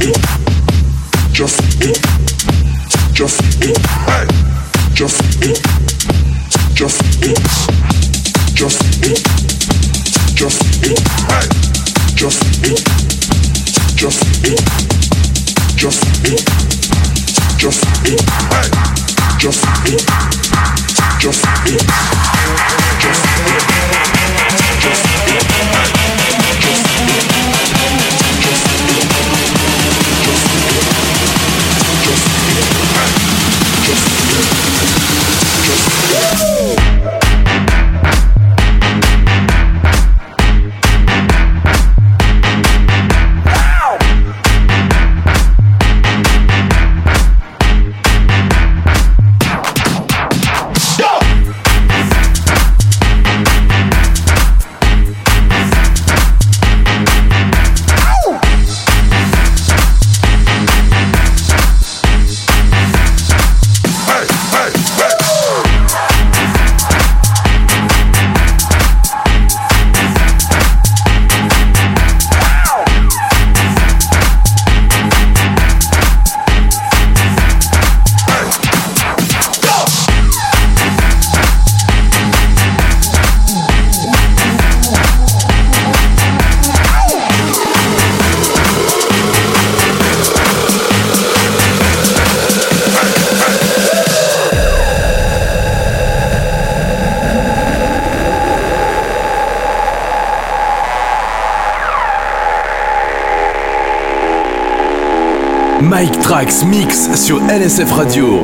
Just it. Just it. Just it. Trax Mix sur LSF Radio.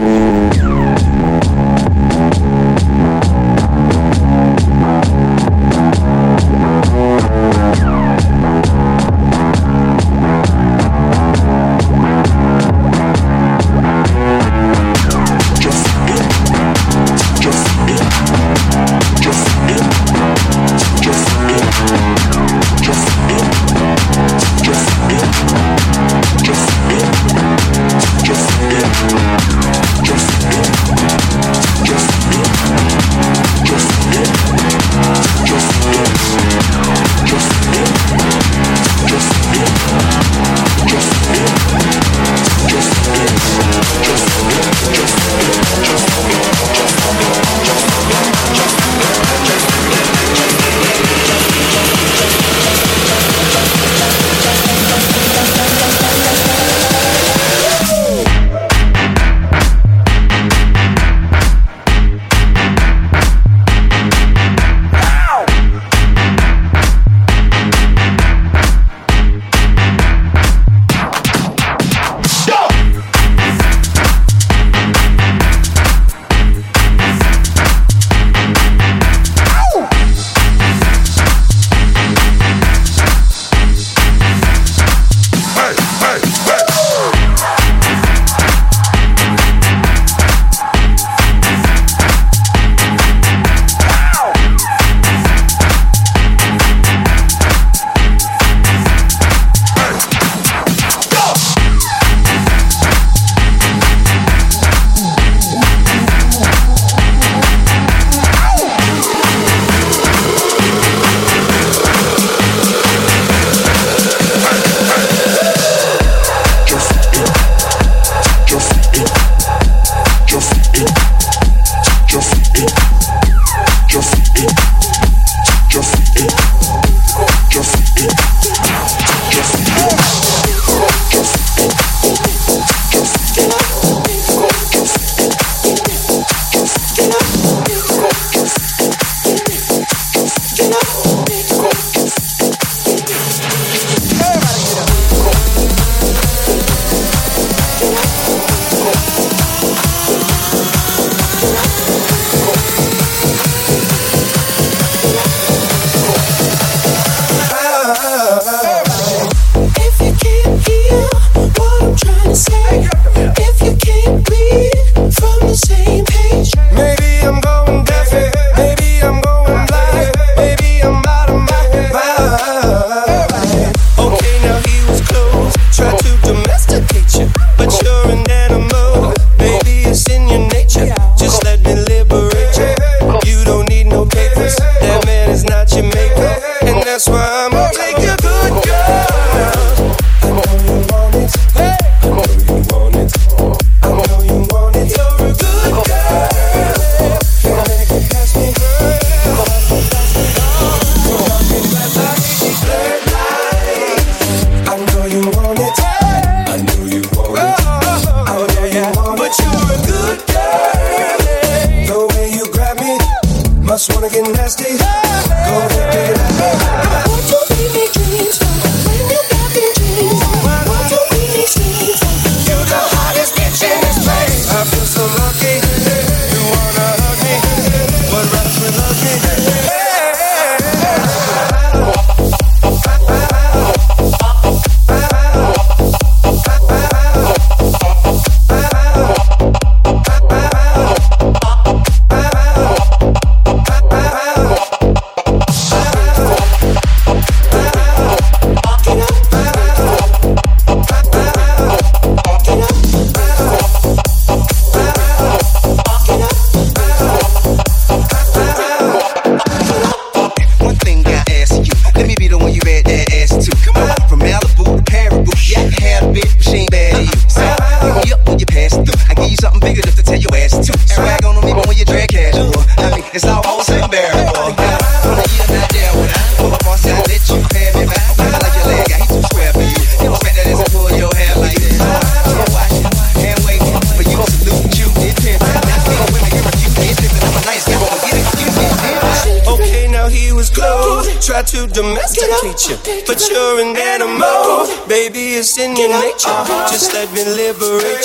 but you're an animal. Baby, it's in your nature. Just let me liberate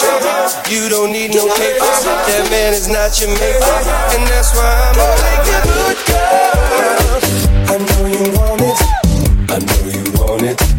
you. You don't need no paper. That man is not your mate, and that's why I'm a like a good girl. I know you want it. I know you want it.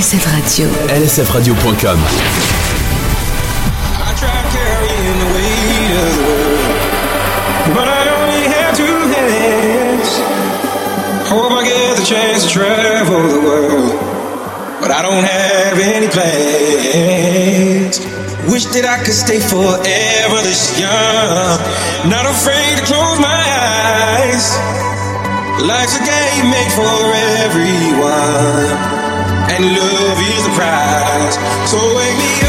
LSF Radio. LSF Radio.com I get the chance to travel the world, but I don't have any plans. Wish that I could stay forever this young, not afraid to close my eyes. Life's a game made for everyone and love is the prize. So wake me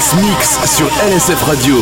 Mix sur LSF Radio.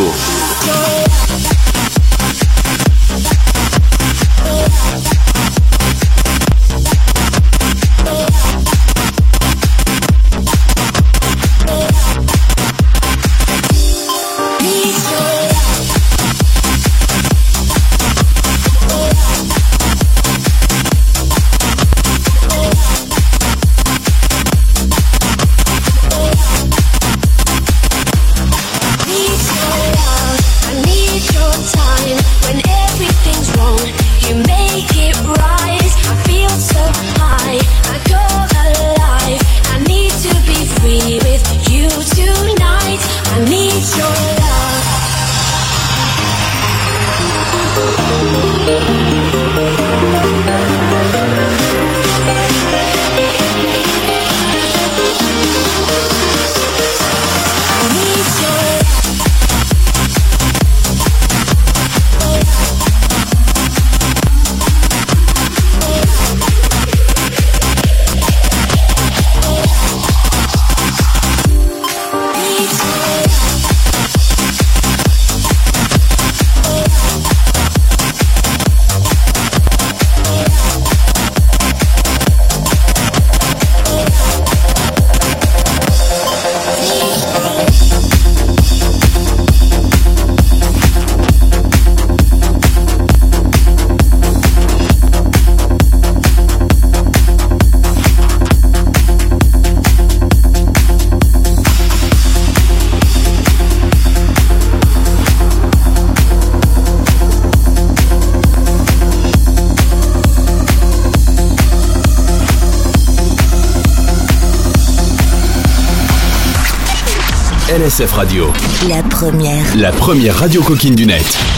La première. La première radio coquine du net.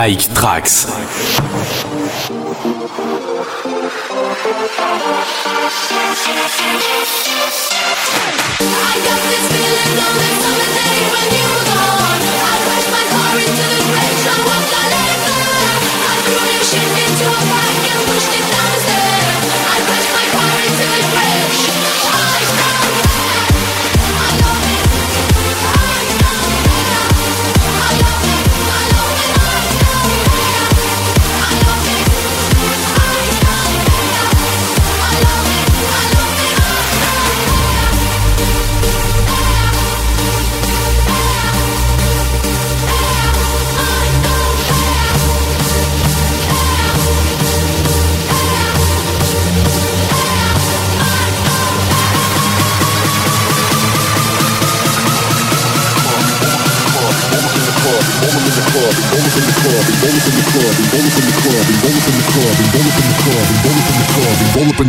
Mike Trax. Roll up in the club and roll up in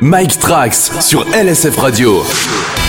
Mike Trax sur LSF Radio.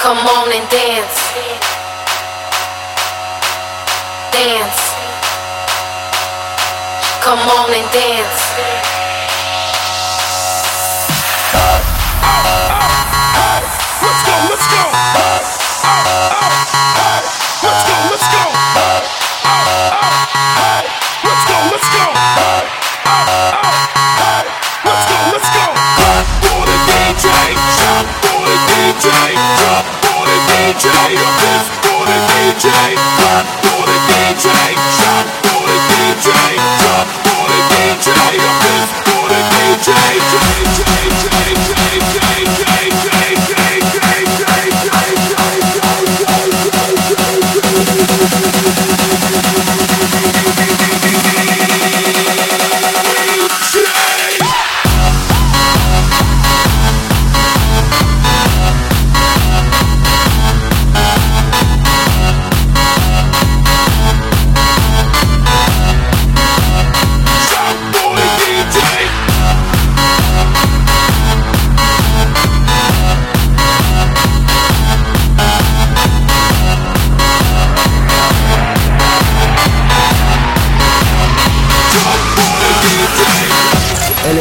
Come on and dance. Dance. Come on and dance. Let's go, let's go. Let's go, let's go. Let's go, let's go. Let's go, let's go. Jump for the DJ. Jump DJ, drop for the DJ, this for the DJ, shot for the DJ, shot for the DJ, drop for the DJ, this for the DJ, DJ, DJ, DJ, DJ.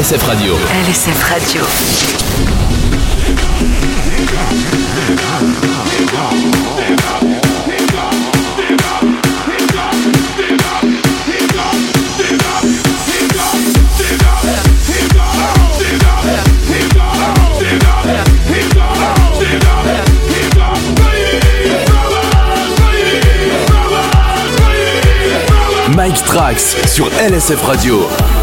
LSF Radio. Mike Trax sur LSF Radio.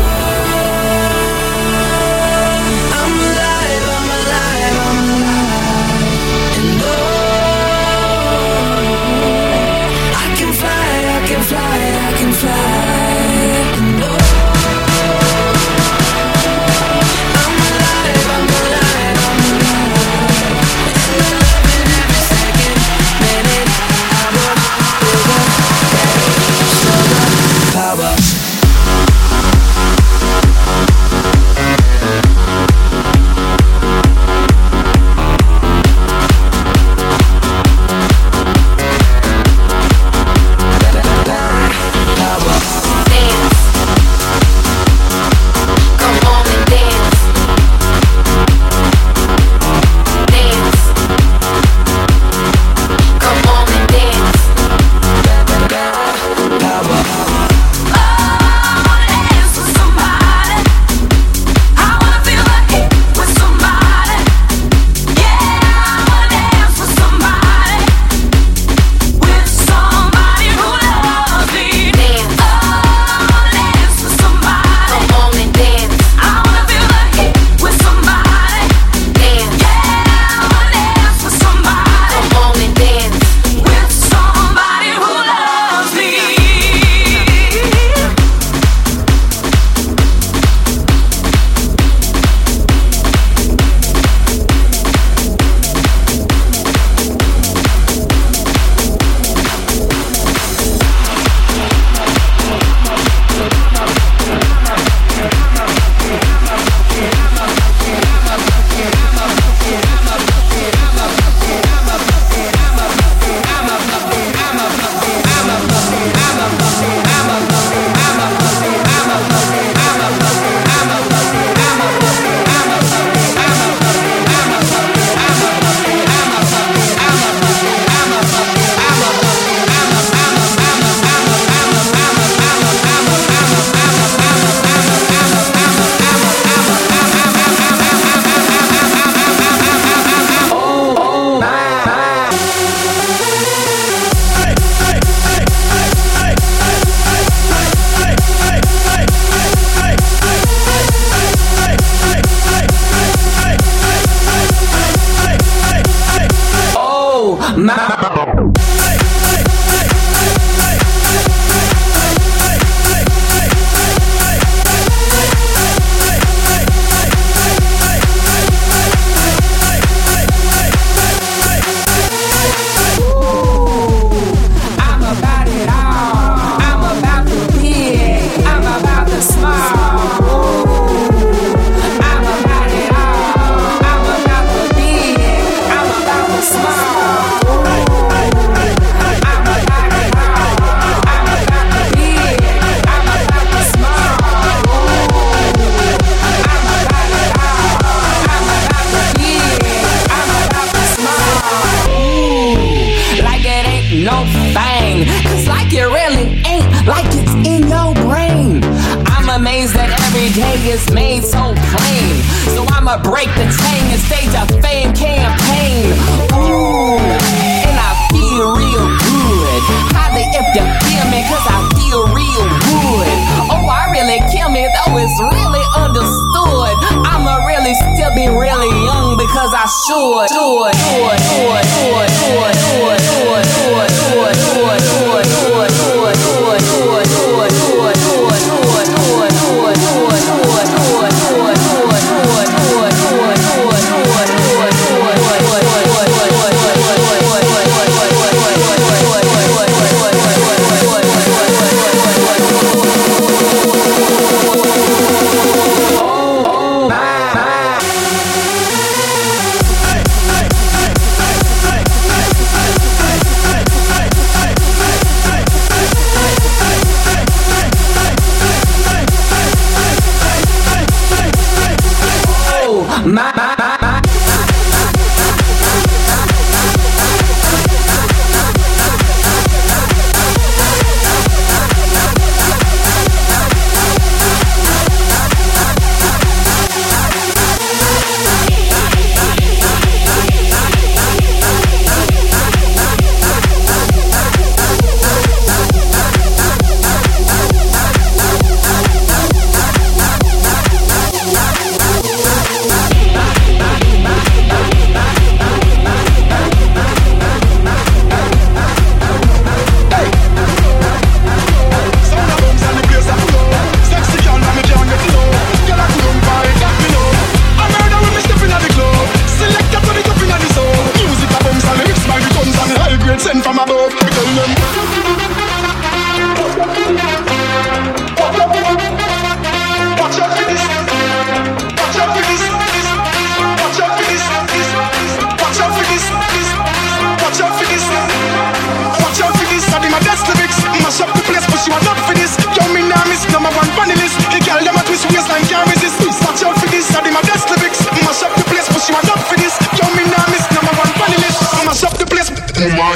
祝祝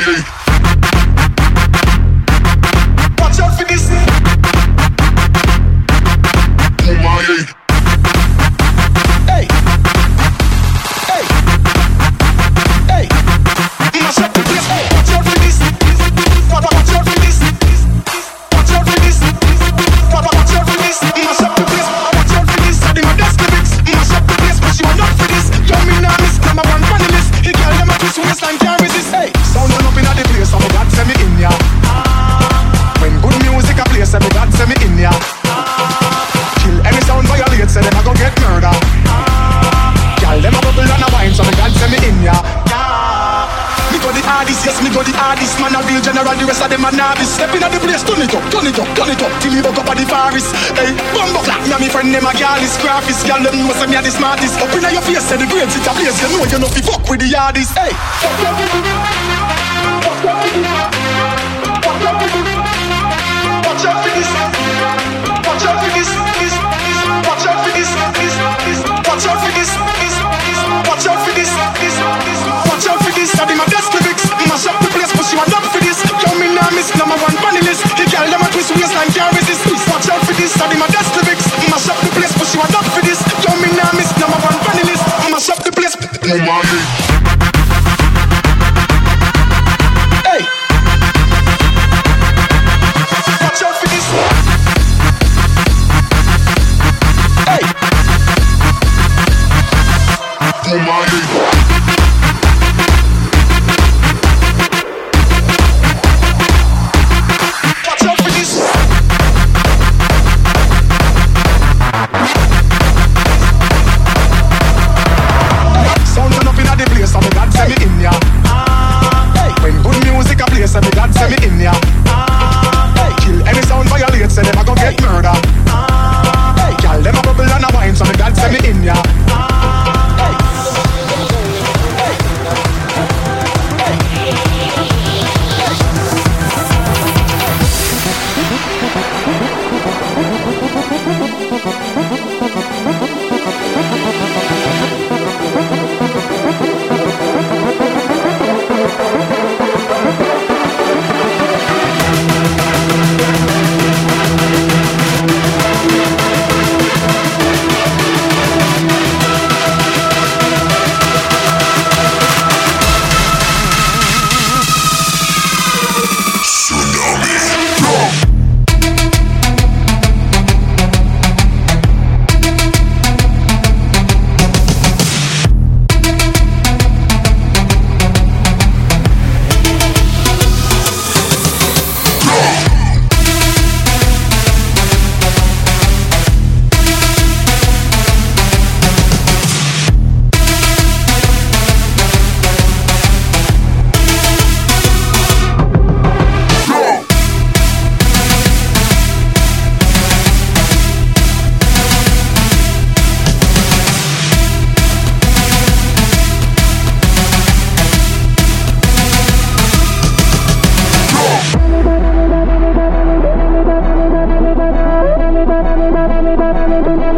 Friday. Girl, them know say me the smartest. Up your face, say the grades it a place. You know you no fi fuck with the hardest. Hey. Watch out for this. Watch out for this. Watch out for this. Watch out for this. Watch out for this. Watch out for this. My best lyrics. Mash up the place, but she a dog for this. Yo, me nah miss number one bunny list. The them a twist waistline, can't resist. Watch out for this. I my woman.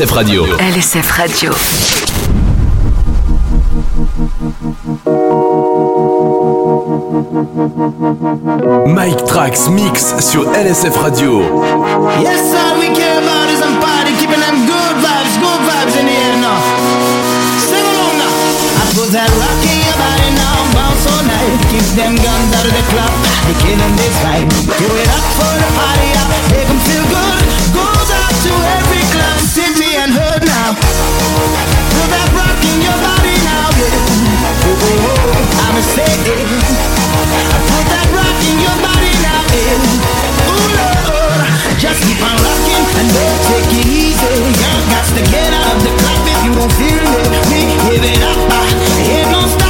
LSF Radio. LSF Radio. Mike Trax Mix sur LSF Radio. Yes, all we care about is some party, keeping them good vibes, good vibes in the air now. Sing along now. I put that rock in your body now, bounce all night. Keep them guns out of the club, they killing this vibe. Do it up for the party, I put that rock in your body now, Lord, just keep on rocking and don't take it easy. You got to get out of the club if you don't feel me. We give it up, uh, ain't no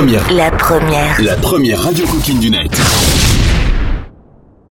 Première. La première. La première radio coquine du net.